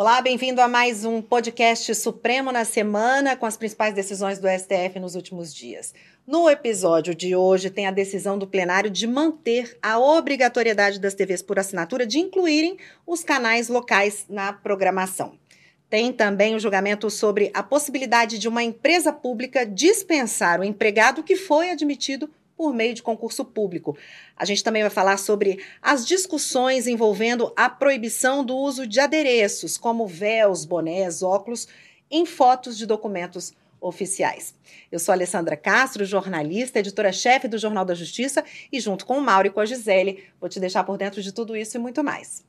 Olá, bem-vindo a mais um podcast Supremo na Semana com as principais decisões do STF nos últimos dias. No episódio de hoje, tem a decisão do plenário de manter a obrigatoriedade das TVs por assinatura de incluírem os canais locais na programação. Tem também o julgamento sobre a possibilidade de uma empresa pública dispensar o empregado que foi admitido por meio de concurso público. A gente também vai falar sobre as discussões envolvendo a proibição do uso de adereços, como véus, bonés, óculos, em fotos de documentos oficiais. Eu sou Alessandra Castro, jornalista, editora-chefe do Jornal da Justiça, e junto com o Mauro e com a Gisele, vou te deixar por dentro de tudo isso e muito mais.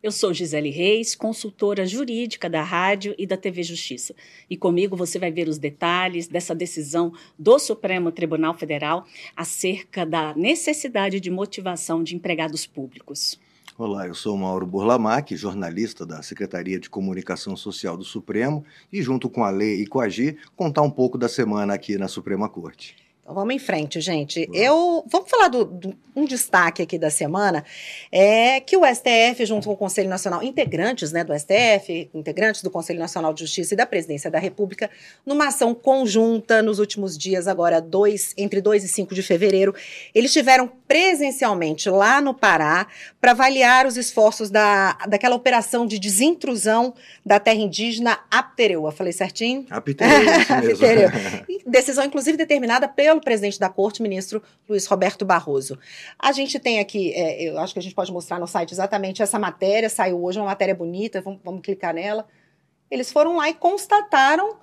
Eu sou Gisele Reis, consultora jurídica da Rádio e da TV Justiça. E comigo você vai ver os detalhes dessa decisão do Supremo Tribunal Federal acerca da necessidade de motivação de empregados públicos. Olá, eu sou Mauro Burlamac, jornalista da Secretaria de Comunicação Social do Supremo, e junto com a Lei e com a Gi, contar um pouco da semana aqui na Suprema Corte. Vamos em frente, gente. Vamos. Eu vamos falar do, do, um destaque aqui da semana é que o STF junto com o Conselho Nacional, integrantes, né, do STF, integrantes do Conselho Nacional de Justiça e da Presidência da República, numa ação conjunta nos últimos dias, agora dois, entre 2 e 5 de fevereiro, eles estiveram presencialmente lá no Pará para avaliar os esforços da, daquela operação de desintrusão da terra indígena Aptereua. Falei certinho? Aptereua. Decisão inclusive determinada pelo pelo presidente da corte, ministro Luiz Roberto Barroso. A gente tem aqui, é, eu acho que a gente pode mostrar no site exatamente essa matéria, saiu hoje, uma matéria bonita, vamos, vamos clicar nela. Eles foram lá e constataram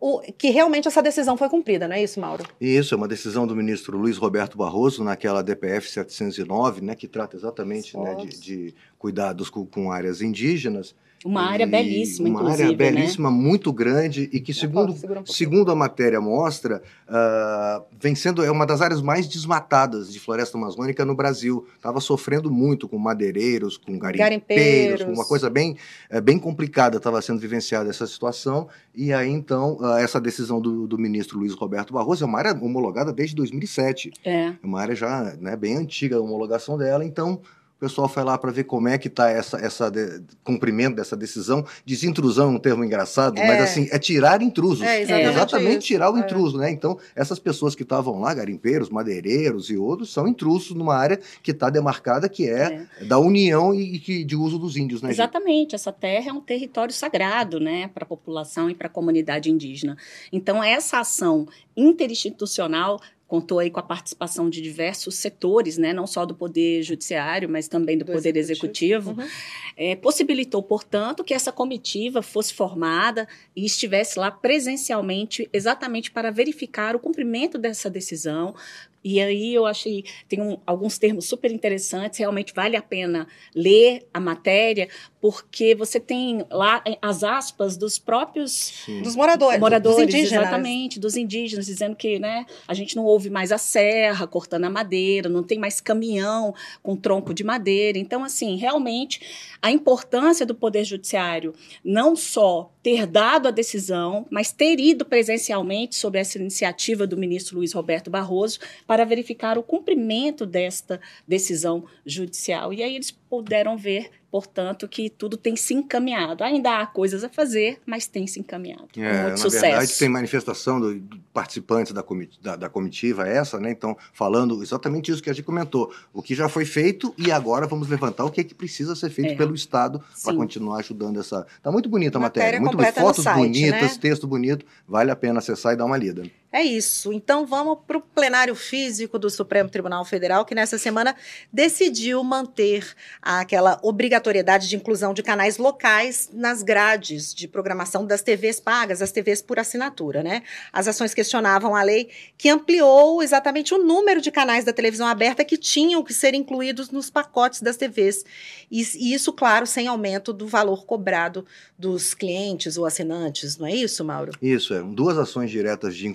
o, que realmente essa decisão foi cumprida, não é isso, Mauro? Isso, é uma decisão do ministro Luiz Roberto Barroso, naquela DPF 709, né, que trata exatamente né, de, de, cuidados com, com áreas indígenas. Uma área belíssima, uma área né? belíssima, muito grande e que, segundo, um segundo a matéria mostra, uh, vem sendo é uma das áreas mais desmatadas de floresta amazônica no Brasil. Estava sofrendo muito com madeireiros, com garimpeiros, garimpeiros. com uma coisa bem, é, bem complicada estava sendo vivenciada essa situação. E aí, então, uh, essa decisão do, do, ministro Luiz Roberto Barroso é uma área homologada desde 2007. É. é uma área já né, bem antiga a homologação dela, então o pessoal foi lá para ver como é que está essa, essa de, cumprimento dessa decisão. Desintrusão é um termo engraçado, é. mas assim, é tirar intrusos. É exatamente, exatamente tirar o é. intruso, né? Então, essas pessoas que estavam lá, garimpeiros, madeireiros e outros, são intrusos numa área que está demarcada, que é, é, da União e, e que, de uso dos índios, né? Exatamente. Essa terra é um território sagrado, né, para a população e para a comunidade indígena. Então, essa ação interinstitucional contou aí com a participação de diversos setores, né, não só do Poder Judiciário, mas também do, do Poder Executivo, executivo uhum. é, possibilitou, portanto, que essa comitiva fosse formada e estivesse lá presencialmente, exatamente para verificar o cumprimento dessa decisão, e aí eu achei, tem um, alguns termos super interessantes, realmente vale a pena ler a matéria, porque você tem lá as aspas dos próprios Sim. dos moradores, moradores dos indígenas. exatamente, dos indígenas, dizendo que né, a gente não ouve mais a serra cortando a madeira, não tem mais caminhão com tronco de madeira. Então, assim, realmente a importância do Poder Judiciário não só ter dado a decisão, mas ter ido presencialmente sobre essa iniciativa do ministro Luiz Roberto Barroso para verificar o cumprimento desta decisão judicial. E aí eles puderam ver Portanto, que tudo tem se encaminhado. Ainda há coisas a fazer, mas tem se encaminhado. É, com muito na sucesso. verdade, tem manifestação dos do participantes da, comit da, da, comitiva, essa, né? Então, falando exatamente isso que a gente comentou. O que já foi feito e agora vamos levantar o que é que precisa ser feito é. pelo Estado para continuar ajudando essa. Está muito bonita a matéria. matéria muito Fotos site, bonitas, né? texto bonito. Vale a pena acessar e dar uma lida. É isso. Então vamos para o plenário físico do Supremo Tribunal Federal, que nessa semana decidiu manter aquela obrigatoriedade de inclusão de canais locais nas grades de programação das TVs pagas, as TVs por assinatura, né? As ações questionavam a lei que ampliou exatamente o número de canais da televisão aberta que tinham que ser incluídos nos pacotes das TVs. E, e isso, claro, sem aumento do valor cobrado dos clientes ou assinantes, não é isso, Mauro? Isso, é. Duas ações diretas de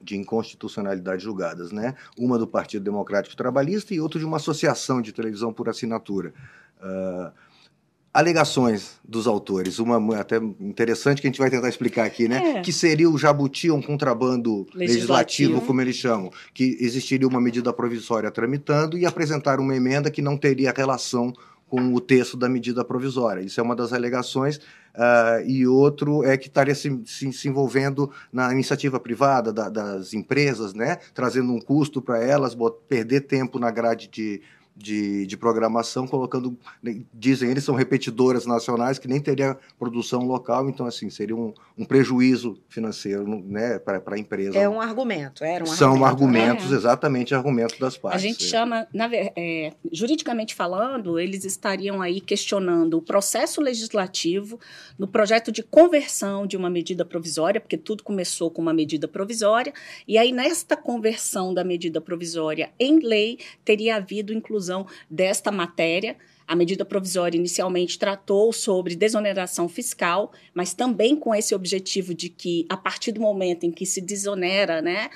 de inconstitucionalidade julgadas, né? Uma do Partido Democrático Trabalhista e outra de uma associação de televisão por assinatura. Uh, alegações dos autores, uma até interessante que a gente vai tentar explicar aqui, né? É. Que seria o jabuti, um contrabando legislativo. legislativo, como eles chamam, que existiria uma medida provisória tramitando e apresentar uma emenda que não teria relação com o texto da medida provisória. Isso é uma das alegações. Uh, e outro é que estaria se, se, se envolvendo na iniciativa privada da, das empresas, né? trazendo um custo para elas, perder tempo na grade de de, de programação, colocando, dizem eles, são repetidoras nacionais que nem teria produção local, então, assim, seria um, um prejuízo financeiro né, para a empresa. É um argumento, era um São argumento, argumentos, é. exatamente argumentos das partes. A gente é. chama, na, é, juridicamente falando, eles estariam aí questionando o processo legislativo no projeto de conversão de uma medida provisória, porque tudo começou com uma medida provisória, e aí nesta conversão da medida provisória em lei, teria havido, inclusive, inclusão desta matéria. A medida provisória inicialmente tratou sobre desoneração fiscal, mas também com esse objetivo de que, a partir do momento em que se desonera, né,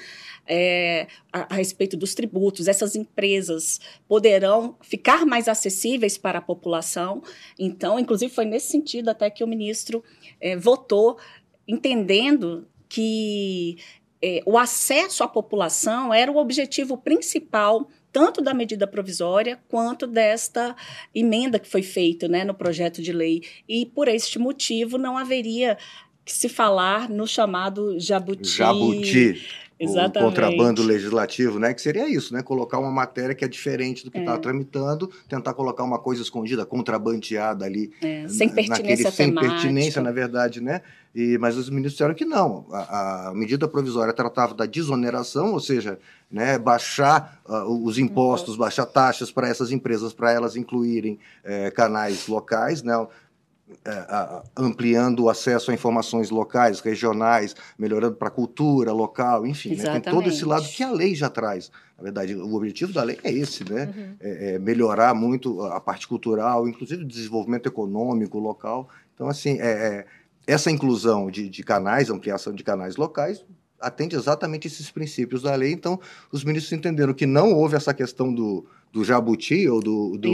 é, a, a, respeito dos tributos, essas empresas poderão ficar mais acessíveis para a população. Então, inclusive, foi nesse sentido até que o ministro é, votou, entendendo que é, o acesso à população era o objetivo principal tanto da medida provisória quanto desta emenda que foi feita né, no projeto de lei. E por este motivo não haveria que se falar no chamado jabuti. Jabuti. Exatamente. o contrabando legislativo, né? Que seria isso, né? Colocar uma matéria que é diferente do que está é. tramitando, tentar colocar uma coisa escondida, contrabandeada ali. É, sem pertinência naquele, Sem pertinência, na verdade, né? E, mas os ministros disseram que não. A, a, medida provisória tratava da desoneração, ou seja, né, baixar uh, os impostos, baixar taxas para essas empresas, para elas incluírem é, canais locais, né? É, ampliando o acesso a informações locais, regionais, melhorando para a cultura local, enfim, né? tem todo esse lado que a lei já traz. Na verdade, o objetivo da lei é esse, né? Uhum. É, é melhorar muito a parte cultural, inclusive o desenvolvimento econômico local. Então, assim, é, é essa inclusão de, de canais, ampliação de canais locais, atende exatamente esses princípios da lei. Então, os ministros entenderam que não houve essa questão do, do jabuti ou do, do,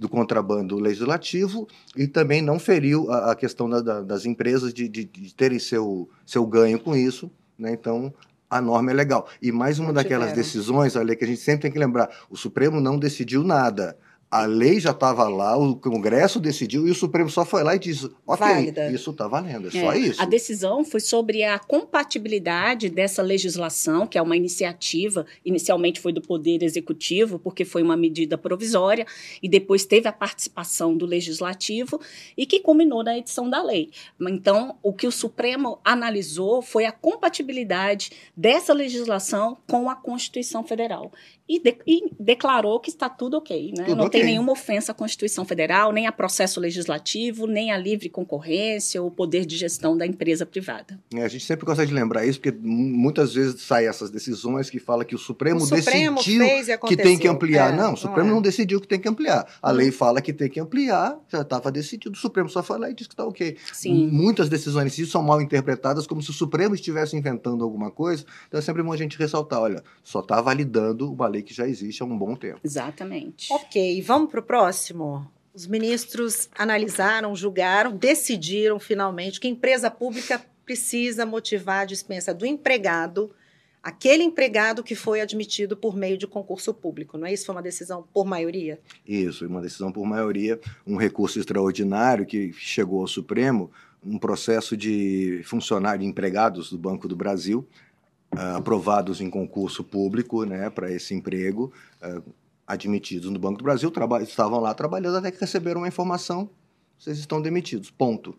do, contrabando legislativo e também não feriu a, a questão da, da, das empresas de, de, de, terem seu, seu ganho com isso. Né? Então, a norma é legal. E mais uma não daquelas tiveram. decisões, a lei que a gente sempre tem que lembrar: o Supremo não decidiu nada a lei já estava lá, o Congresso decidiu e o Supremo só foi lá e disse: ok, Válida. isso está valendo, é, é, só isso. A decisão foi sobre a compatibilidade dessa legislação, que é uma iniciativa, inicialmente foi do Poder Executivo, porque foi uma medida provisória, e depois teve a participação do Legislativo, e que culminou na edição da lei. Então, o que o Supremo analisou foi a compatibilidade dessa legislação com a Constituição Federal e, de, e, declarou que está tudo ok. Né? Tudo Não okay. tem nenhuma ofensa à Constituição Federal, nem a processo legislativo, nem a livre concorrência ou poder de gestão da empresa privada. É, a gente sempre gosta de lembrar isso, porque muitas vezes saem essas decisões que fala que o Supremo, o Supremo decidiu que tem que ampliar. É, não, o Supremo não, é. não, decidiu que tem que ampliar. A hum. lei fala que tem que ampliar, já estava decidido, o Supremo só foi lá e disse que está ok. Sim. Muitas decisões são mal interpretadas como se o Supremo estivesse inventando alguma coisa. Então é sempre bom a gente ressaltar, olha, só está validando uma lei lei que já existe há um bom tempo. Exatamente. Ok, vamos para o próximo? Os ministros analisaram, julgaram, decidiram finalmente que a empresa pública precisa motivar a dispensa do empregado, aquele empregado que foi admitido por meio de concurso público, não é isso? Foi uma decisão por maioria? Isso, uma decisão por maioria, um recurso extraordinário que chegou ao Supremo, um processo de funcionário, empregados do Banco do Brasil, uh, aprovados em concurso público né, para esse emprego, uh, admitidos no Banco do Brasil, estavam lá trabalhando até que receberam uma informação: vocês estão demitidos. Ponto.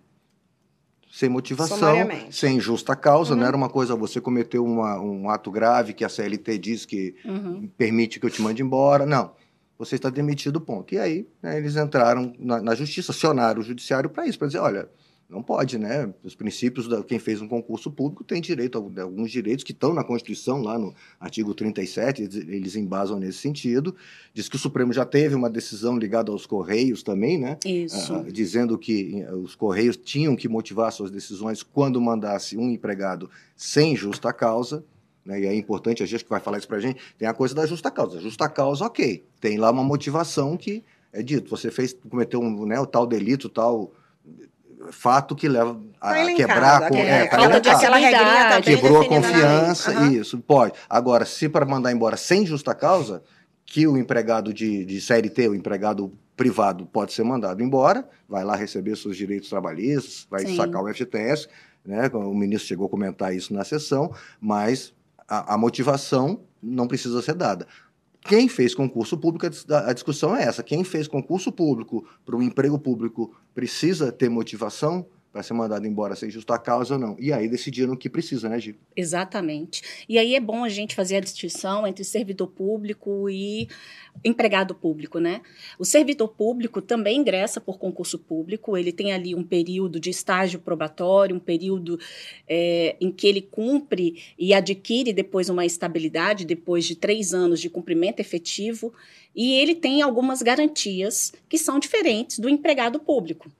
Sem motivação, sem justa causa, uhum. não era uma coisa, você cometeu uma, um ato grave que a CLT diz que uhum. permite que eu te mande embora. Não você está demitido, ponto. E aí, né, eles entraram na, na, justiça, acionaram o judiciário para isso, para dizer, olha, não pode, né? Os princípios da quem fez um concurso público tem direito a alguns direitos que estão na Constituição, lá no artigo 37, eles embasam nesse sentido. Diz que o Supremo já teve uma decisão ligada aos Correios também, né? Isso. Ah, dizendo que eh, os Correios tinham que motivar suas decisões quando mandasse um empregado sem justa causa. Né? E é importante, a gente que vai falar isso para a gente, tem a coisa da justa causa. Justa causa, ok. Tem lá uma motivação que é dito. Você fez, cometeu um, né, o tal delito, tal fato que leva a tá quebrar com, é, tá aquela regrinha tá quebrou a confiança uhum. isso pode agora se para mandar embora sem justa causa que o empregado de, de série T o empregado privado pode ser mandado embora, vai lá receber seus direitos trabalhistas, vai Sim. sacar o FGTS, né? O ministro chegou a comentar isso na sessão, mas a, a motivação não precisa ser dada. Quem fez concurso público, a discussão é essa. Quem fez concurso público para o emprego público precisa ter motivação? Para ser mandado embora sem justa causa ou não. E aí decidiram o que precisa, né, Gil? Exatamente. E aí é bom a gente fazer a distinção entre servidor público e empregado público, né? O servidor público também ingressa por concurso público, ele tem ali um período de estágio probatório, um período é, em que ele cumpre e adquire depois uma estabilidade, depois de três anos de cumprimento efetivo, e ele tem algumas garantias que são diferentes do empregado público.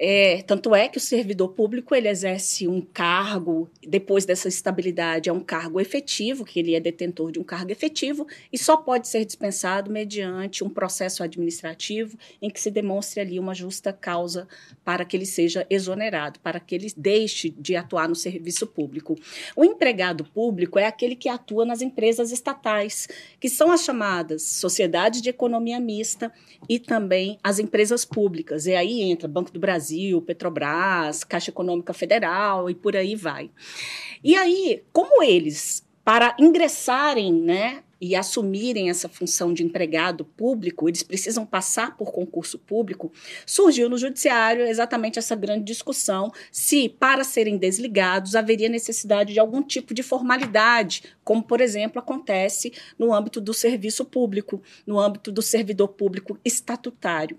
É, tanto é que o servidor público ele exerce um cargo, depois dessa estabilidade, é um cargo efetivo, que ele é detentor de um cargo efetivo, e só pode ser dispensado mediante um processo administrativo em que se demonstre ali uma justa causa para que ele seja exonerado, para que ele deixe de atuar no serviço público. O empregado público é aquele que atua nas empresas estatais, que são as chamadas sociedades de economia mista e também as empresas públicas. E aí entra Banco do Brasil Brasil, Petrobras, Caixa Econômica Federal e por aí vai. E aí, como eles, para ingressarem, né, e assumirem essa função de empregado público, eles precisam passar por concurso público, surgiu no judiciário exatamente essa grande discussão se, para serem desligados, haveria necessidade de algum tipo de formalidade, como, por exemplo, acontece no âmbito do serviço público, no âmbito do servidor público estatutário.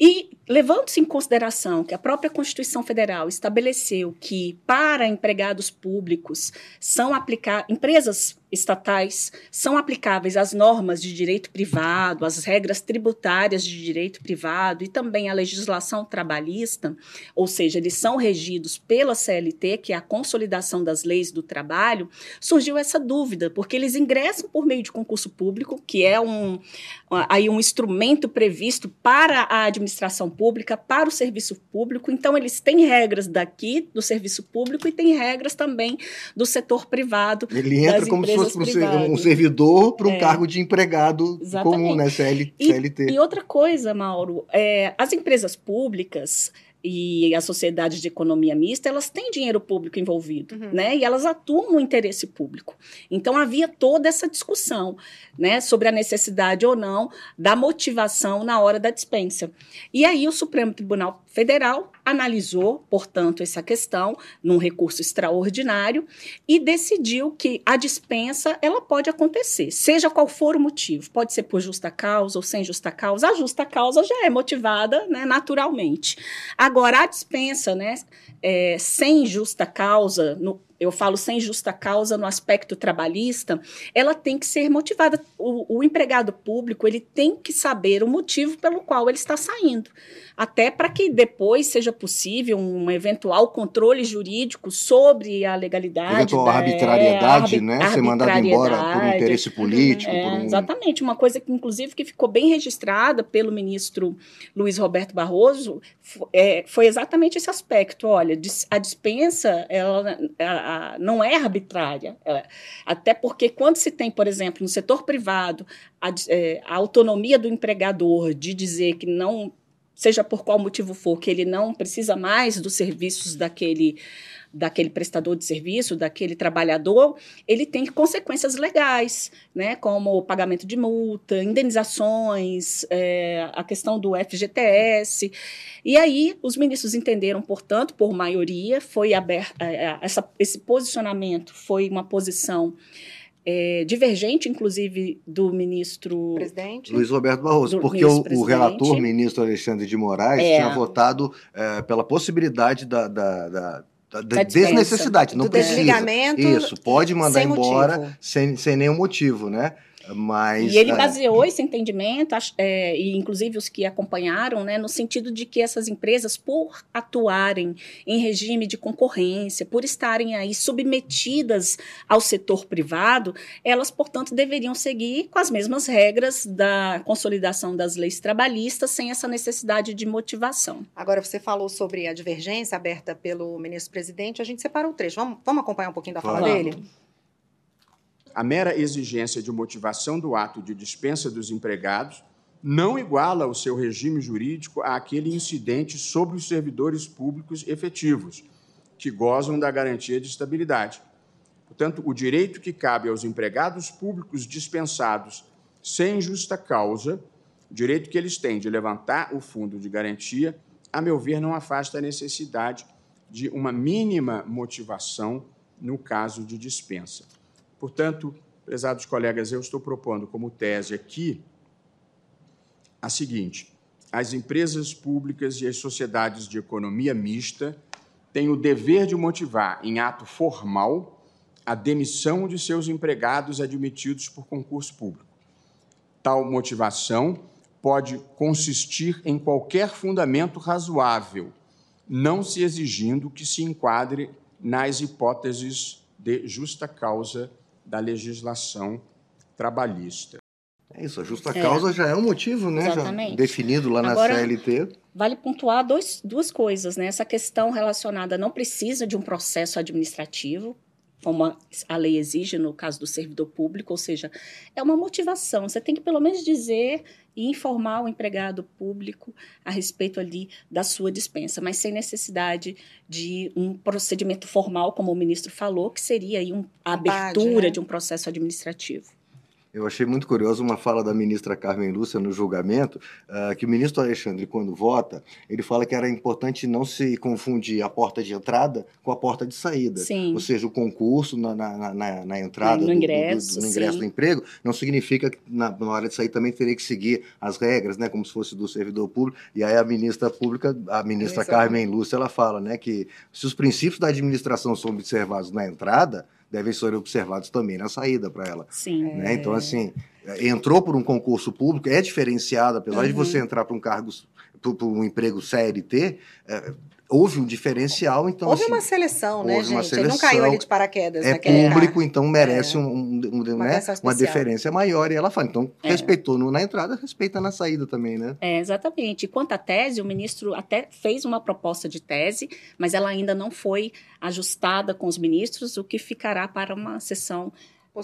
E levando-se em consideração que a própria Constituição Federal estabeleceu que para empregados públicos são aplicar empresas estatais são aplicáveis às normas de direito privado, às regras tributárias de direito privado e também à legislação trabalhista, ou seja, eles são regidos pela CLT, que é a consolidação das leis do trabalho, surgiu essa dúvida, porque eles ingressam por meio de concurso público, que é um, aí um instrumento previsto para a administração pública, para o serviço público, então eles têm regras daqui do serviço público e têm regras também do setor privado. Ele entra como se fosse um servidor para um é. cargo de empregado Exatamente. comum, né? CL, CLT. E, e outra coisa, Mauro, é, as empresas públicas e as sociedades de economia mista, elas têm dinheiro público envolvido, uhum. né? E elas atuam no interesse público. Então havia toda essa discussão, né, sobre a necessidade ou não da motivação na hora da dispensa. E aí o Supremo Tribunal Federal analisou, portanto, essa questão num recurso extraordinário e decidiu que a dispensa ela pode acontecer, seja qual for o motivo, pode ser por justa causa ou sem justa causa. A justa causa já é motivada, né, naturalmente. Agora a dispensa, né, é, sem justa causa, no, eu falo sem justa causa no aspecto trabalhista, ela tem que ser motivada. O, o, empregado público ele tem que saber o motivo pelo qual ele está saindo, até para que depois seja possível um eventual controle jurídico sobre a legalidade. Eventual da, arbitrariedade, é, né? Ser mandado embora por um interesse político. É, um... Exatamente, uma coisa que inclusive que ficou bem registrada pelo ministro Luiz Roberto Barroso é, foi exatamente esse aspecto. Olha, a dispensa ela, a, não é arbitrária. Ela, até porque, quando se tem, por exemplo, no setor privado, a, é, a autonomia do empregador de dizer que não seja por qual motivo for, que ele não precisa mais dos serviços daquele daquele prestador de serviço, daquele trabalhador, ele tem consequências legais, né, como o pagamento de multa, indenizações, é, a questão do FGTS. E aí os ministros entenderam, portanto, por maioria, foi aberto, é, é, essa, esse posicionamento foi uma posição é, divergente, inclusive, do ministro presidente Luiz Roberto Barroso, porque o, o, relator, ministro Alexandre de Moraes, é. tinha votado é, pela possibilidade da, da, da da, da desnecessidade, não do precisa. Desligamento Isso, pode mandar sem embora sem, sem nenhum motivo, né? Mas, e ele é, baseou esse entendimento, é, e inclusive os que acompanharam, né, no sentido de que essas empresas, por atuarem em regime de concorrência, por estarem aí submetidas ao setor privado, elas, portanto, deveriam seguir com as mesmas regras da consolidação das leis trabalhistas, sem essa necessidade de motivação. Agora, você falou sobre a divergência aberta pelo ministro-presidente, a gente separou o trecho. Vamos, vamos acompanhar um pouquinho da fala dele? A mera exigência de motivação do ato de dispensa dos empregados não iguala o seu regime jurídico àquele incidente sobre os servidores públicos efetivos, que gozam da garantia de estabilidade. Portanto, o direito que cabe aos empregados públicos dispensados sem justa causa, o direito que eles têm de levantar o fundo de garantia, a meu ver, não afasta a necessidade de uma mínima motivação no caso de dispensa. Portanto, prezados colegas, eu estou propondo como tese aqui a seguinte: as empresas públicas e as sociedades de economia mista têm o dever de motivar, em ato formal, a demissão de seus empregados admitidos por concurso público. Tal motivação pode consistir em qualquer fundamento razoável, não se exigindo que se enquadre nas hipóteses de justa causa da legislação trabalhista. É isso, a justa é. causa já é um motivo, né? Exatamente. Já definido lá Agora, na CLT. Vale pontuar dois, duas coisas, né? Essa questão relacionada não precisa de um processo administrativo, como a lei exige no caso do servidor público, ou seja, é uma motivação. Você tem que pelo menos dizer e informar o empregado público a respeito ali da sua dispensa, mas sem necessidade de um procedimento formal, como o ministro falou, que seria aí um, a abertura né? de um processo administrativo. Eu achei muito curioso uma fala da ministra Carmen Lúcia no julgamento, uh, que o ministro Alexandre, quando vota, ele fala que era importante não se confundir a porta de entrada com a porta de saída. Sim. Ou seja, o concurso na, na, na, na entrada no, ingresso, do, do, do ingresso do emprego não significa que na, na, hora de sair também teria que seguir as regras, né, como se fosse do servidor público. E aí a ministra pública, a ministra Carmen Lúcia, ela fala né, que se os princípios da administração são observados na entrada, devem ser observados também na saída para ela. Sim. Né? Então, assim, entrou por um concurso público, é diferenciado, apesar uhum. de você entrar para um cargo, para um emprego CLT, é, houve um diferencial, então... Houve assim, uma seleção, né, gente? Seleção, Ele não caiu ali de paraquedas. É público, então merece é. um, um, uma, né, uma deferência maior. E ela fala, então, é. respeitou no, na entrada, respeita na saída também, né? É, exatamente. Quanto à tese, o ministro até fez uma proposta de tese, mas ela ainda não foi ajustada com os ministros, o que ficará para uma sessão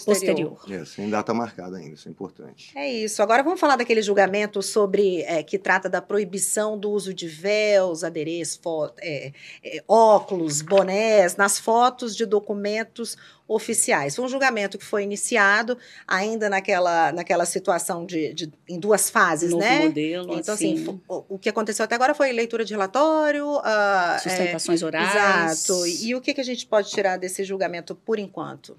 posterior. posterior. É, sem data marcada ainda, isso é importante. É isso. Agora vamos falar daquele julgamento sobre é, que trata da proibição do uso de véus, adereços, é, é, óculos, bonés nas fotos de documentos oficiais. Foi um julgamento que foi iniciado ainda naquela, naquela situação de, de em duas fases, Novo né? modelo, então, assim, assim o, o, que aconteceu até agora foi leitura de relatório, uh, sustentações orais. Exato. E o que, que a gente pode tirar desse julgamento por enquanto?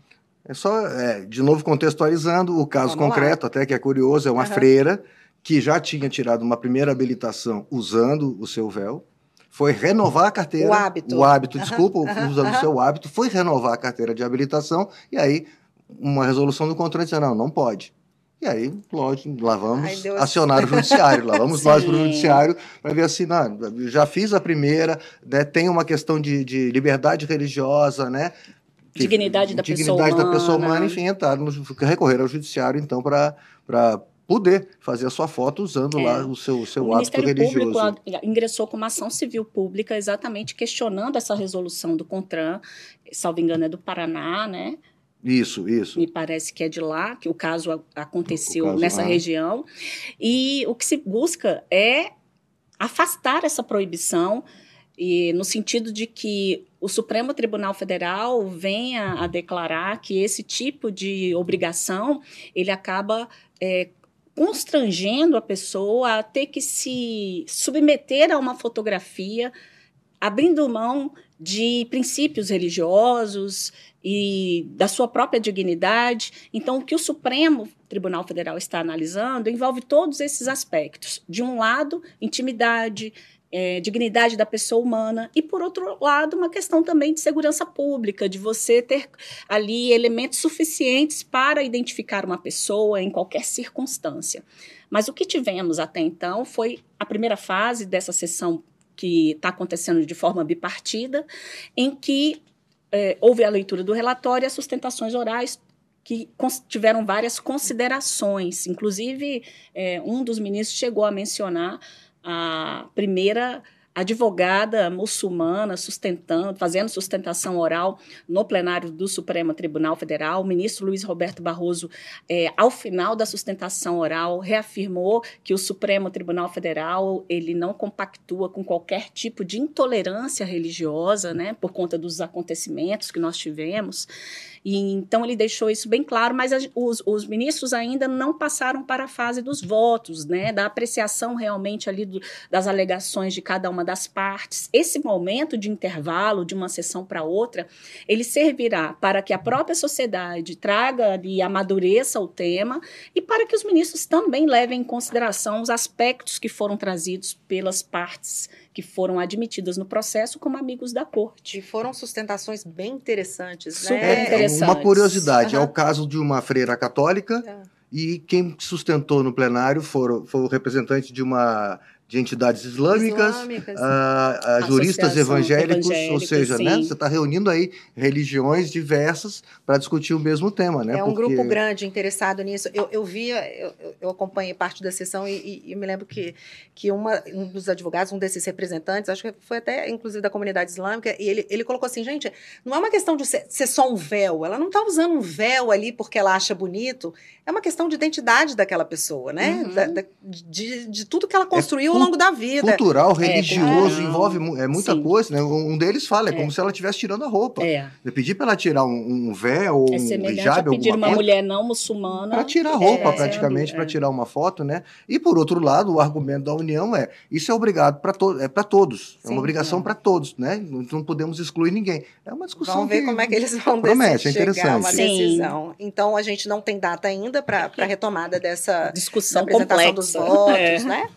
É só, é, de novo, contextualizando o caso Vamos concreto, lá. até que é curioso, é uma uhum. freira que já tinha tirado uma primeira habilitação usando o seu véu, foi renovar a carteira. O hábito. O hábito, desculpa, uhum. usando o seu hábito, foi renovar a carteira de habilitação, e aí uma resolução do controle disse, não, não pode. E aí, lógico, lá vamos Ai, acionar o judiciário, lá vamos nós para o judiciário para ver assim, não, já fiz a primeira, né, tem uma questão de, de liberdade religiosa, né? Dignidade da dignidade pessoa humana. da pessoa humana, enfim, entrar no, recorrer ao judiciário, então, para poder fazer a sua foto usando é. lá o seu, seu o religioso. Ministério Público ingressou com uma ação civil pública exatamente questionando essa resolução do CONTRAN, salvo engano é do Paraná, né? Isso, isso. Me parece que é de lá que o caso aconteceu o caso, nessa região. E o que se busca é afastar essa proibição e no sentido de que o Supremo Tribunal Federal venha a declarar que esse tipo de obrigação ele acaba é, constrangendo a pessoa a ter que se submeter a uma fotografia, abrindo mão de princípios religiosos e da sua própria dignidade. Então, o que o Supremo Tribunal Federal está analisando envolve todos esses aspectos. De um lado, intimidade, é, dignidade da pessoa humana e, por outro lado, uma questão também de segurança pública, de você ter ali elementos suficientes para identificar uma pessoa em qualquer circunstância. Mas o que tivemos até então foi a primeira fase dessa sessão que está acontecendo de forma bipartida, em que é, houve a leitura do relatório e as sustentações orais que tiveram várias considerações. Inclusive, é, um dos ministros chegou a mencionar a primeira advogada muçulmana sustentando, fazendo sustentação oral no plenário do Supremo Tribunal Federal. O ministro Luiz Roberto Barroso, é, ao final da sustentação oral, reafirmou que o Supremo Tribunal Federal ele não compactua com qualquer tipo de intolerância religiosa, né, por conta dos acontecimentos que nós tivemos. E, então ele deixou isso bem claro, mas a, os, os, ministros ainda não passaram para a fase dos votos, né, da apreciação realmente ali do, das alegações de cada uma das partes. Esse momento de intervalo de uma sessão para outra, ele servirá para que a própria sociedade traga e amadureça o tema e para que os ministros também levem em consideração os aspectos que foram trazidos pelas partes que foram admitidas no processo como amigos da corte. E foram sustentações bem interessantes, né? Super interessantes. Uma curiosidade, uhum. é o caso de uma freira católica é. e quem sustentou no plenário foram, foi o representante de uma de entidades islâmicas, islâmicas a, a juristas evangélicos, ou seja, né, você está reunindo aí religiões diversas para discutir o mesmo tema, né? É um Porque... grupo grande interessado nisso. Eu, eu via, eu, eu acompanhei parte da sessão e, e, e, me lembro que, que uma, um dos advogados, um desses representantes, acho que foi até inclusive da comunidade islâmica, e ele, ele colocou assim, gente, não é uma questão de ser, ser só um véu, ela não está usando um véu ali porque ela acha bonito, é uma questão de identidade daquela pessoa, né? Uhum. Da, da, de, de tudo que ela construiu é ao longo da vida. Cultural, é, religioso, envolve é, muita Sim. coisa, né? Um deles fala, é, é. como se ela estivesse tirando a roupa. É. Eu pedi para ela tirar um, um véu ou é um hijab, pedir uma coisa, mulher não muçulmana. Para tirar a roupa, praticamente, para tirar uma foto, né? E por outro lado, o argumento da União é: isso é obrigado para to é para todos. Sim, é uma obrigação para todos, né? Não, podemos excluir ninguém. É uma discussão. Vamos ver como é que eles vão promete, é interessante. uma decisão. Então a gente não tem data ainda para retomada dessa discussão apresentação complexa. dos votos, é. né?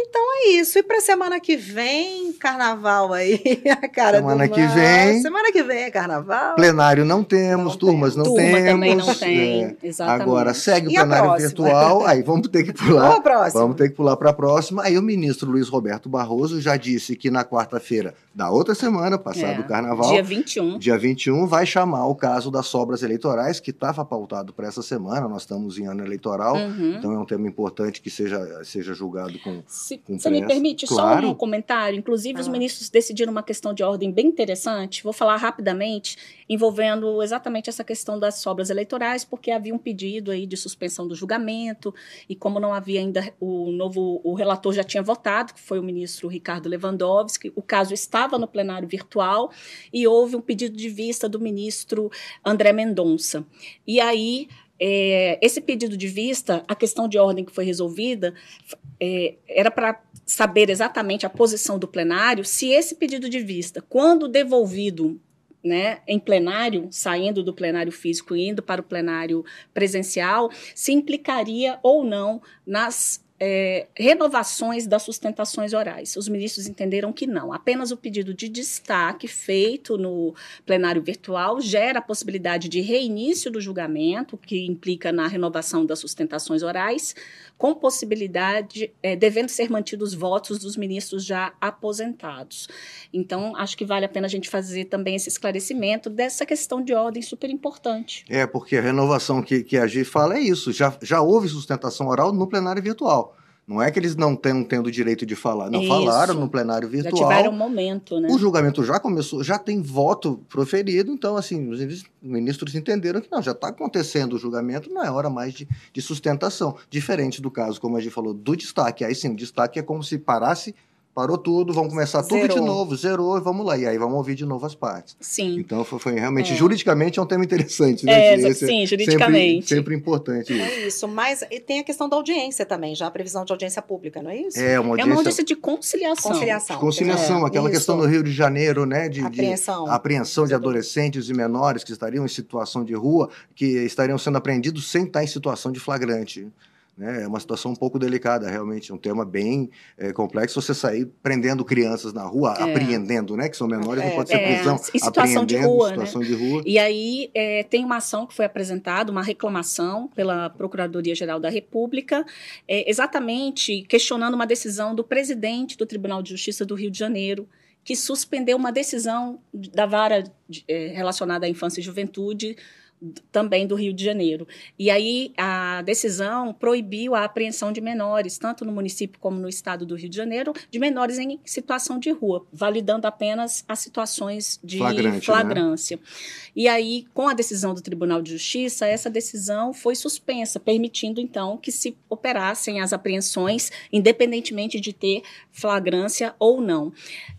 Então é isso. E para semana que vem, carnaval aí, a cara semana do que vem. Semana que vem é carnaval. Plenário não temos, não turmas não Turma temos. também não tem. É. Exatamente. Agora segue o plenário virtual. Aí vamos ter que pular. Vamos ter que pular para a próxima. Aí o ministro Luiz Roberto Barroso já disse que na quarta-feira da outra semana, passado é. o carnaval, dia 21. Dia 21 vai chamar o caso das sobras eleitorais que estava pautado para essa semana. Nós estamos em ano eleitoral, uhum. então é um tema importante que seja seja julgado com se você me permite claro. só um comentário? Inclusive, ah. os ministros decidiram uma questão de ordem bem interessante. Vou falar rapidamente, envolvendo exatamente essa questão das sobras eleitorais, porque havia um pedido aí de suspensão do julgamento, e como não havia ainda o novo, o relator já tinha votado, que foi o ministro Ricardo Lewandowski, o caso estava no plenário virtual, e houve um pedido de vista do ministro André Mendonça. E aí é, esse pedido de vista, a questão de ordem que foi resolvida, é, era para saber exatamente a posição do plenário, se esse pedido de vista, quando devolvido né, em plenário, saindo do plenário físico e indo para o plenário presencial, se implicaria ou não nas é, renovações das sustentações orais. Os ministros entenderam que não. Apenas o pedido de destaque feito no plenário virtual gera a possibilidade de reinício do julgamento, que implica na renovação das sustentações orais, com possibilidade, é, devendo ser mantidos votos dos ministros já aposentados. Então, acho que vale a pena a gente fazer também esse esclarecimento dessa questão de ordem super importante. É, porque a renovação que, que a G fala é isso, já, já houve sustentação oral no plenário virtual. Não é que eles não tenham tendo o direito de falar. Não Isso. falaram no plenário virtual. Já tiveram um momento, né? O julgamento já começou, já tem voto proferido, então, assim, os ministros entenderam que não, já está acontecendo o julgamento, não é hora mais de, de sustentação. Diferente do caso, como a gente falou, do destaque. Aí sim, o destaque é como se parasse parou tudo, vamos começar tudo zerou. de novo, zerou e vamos lá. E aí vamos ouvir de novo as partes. Sim. Então foi, foi realmente, é. juridicamente é um tema interessante, né? É, Esse sim, juridicamente. Sempre, sempre importante isso. É isso, mas tem a questão da audiência também, já a previsão de audiência pública, não é isso? É, uma audiência, é uma audiência de conciliação. Conciliação. De conciliação, é, aquela isso. questão no Rio de Janeiro, né? De, apreensão. De, apreensão de adolescentes e menores que estariam em situação de rua, que estariam sendo apreendidos sem estar em situação de flagrante. Né? É uma situação um pouco delicada, realmente. Um tema bem é, complexo. Você sair prendendo crianças na rua, é. apreendendo, né? Que são menores, é, não pode ser é, prisão. Em situação de rua, situação né? de rua. E aí é, tem uma ação que foi apresentada, uma reclamação pela Procuradoria-Geral da República, é, exatamente questionando uma decisão do presidente do Tribunal de Justiça do Rio de Janeiro, que suspendeu uma decisão da vara de, relacionada à infância e juventude também do Rio de Janeiro. E aí a decisão proibiu a apreensão de menores, tanto no município como no estado do Rio de Janeiro, de menores em situação de rua, validando apenas as situações de Flagrante, né? flagrância. Né? E aí, com a decisão do Tribunal de Justiça, essa decisão foi suspensa, permitindo então que se operassem as apreensões, independentemente de ter flagrância ou não.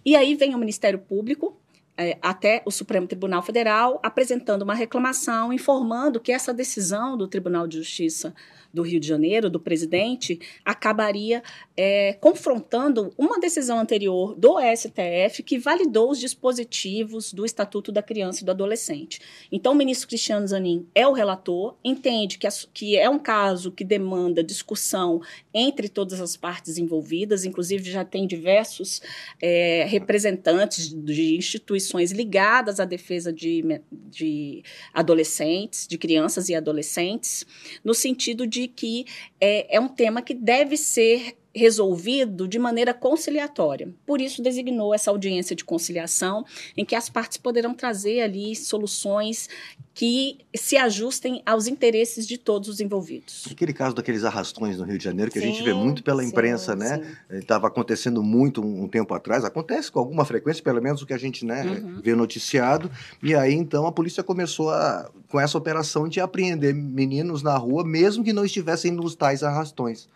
E aí vem o Ministério Público é, até o Supremo Tribunal Federal, apresentando uma reclamação, informando que essa decisão do Tribunal de Justiça do Rio de Janeiro, do presidente, acabaria é, confrontando uma decisão anterior do STF que validou os dispositivos do Estatuto da Criança e do Adolescente. Então, o ministro Cristiano Zanin é o relator, entende que, que é um caso que demanda discussão entre todas as partes envolvidas, inclusive já tem diversos é, representantes de instituições ligadas à defesa de, de adolescentes, de crianças e adolescentes, no sentido de de que é, é um tema que deve ser resolvido de maneira conciliatória. Por isso designou essa audiência de conciliação, em que as partes poderão trazer ali soluções que se ajustem aos interesses de todos os envolvidos. Aquele caso daqueles arrastões no Rio de Janeiro, que sim, a gente vê muito pela imprensa, sim, né? Estava acontecendo muito um, tempo atrás, acontece com alguma frequência, pelo menos o que a gente né, uhum. vê noticiado. E aí, então, a polícia começou a, com essa operação de apreender meninos na rua, mesmo que não estivessem nos tais arrastões.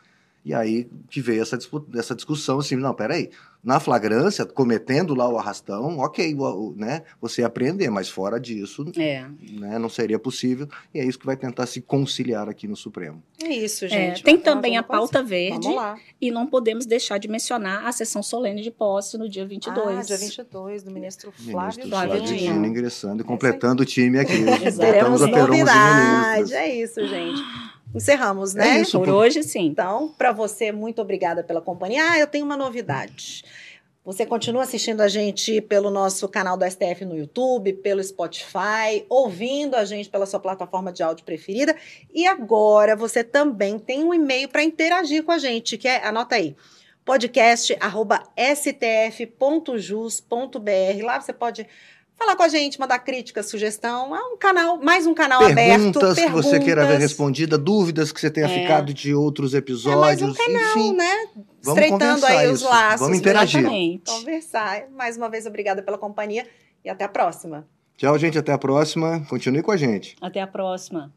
E aí que veio essa, essa discussão assim, não, peraí, na flagrância, cometendo lá o arrastão, ok, né, você aprender, mas fora disso, é. né, não seria possível, e é isso que vai tentar se conciliar aqui no Supremo. É isso, é, gente. É, tem também a pauta verde, e não podemos deixar de mencionar a sessão solene de posse no dia 22. Ah, dia 22, do ministro Flávio, ministro Flávio Dino. ingressando e completando o time aqui. Voltamos a ter 11 ministros. É isso, gente. Encerramos, né? É isso, por hoje sim. Então, para você, muito obrigada pela companhia. Ah, eu tenho uma novidade. Você continua assistindo a gente pelo nosso canal do STF no YouTube, pelo Spotify, ouvindo a gente pela sua plataforma de áudio preferida. E agora você também tem um e-mail para interagir com a gente, que é, anota aí, podcast@stf.jus.br. Lá você pode falar com a gente, mandar crítica, sugestão. É um canal, mais um canal perguntas aberto. Perguntas que você queira ver respondida, dúvidas que você tenha é. ficado de outros episódios. É mais um canal, enfim, né? Estreitando aí isso. os laços. Vamos interagir. Exatamente. Conversar. Mais uma vez, obrigada pela companhia e até a próxima. Tchau, gente. Até a próxima. Continue com a gente. Até a próxima.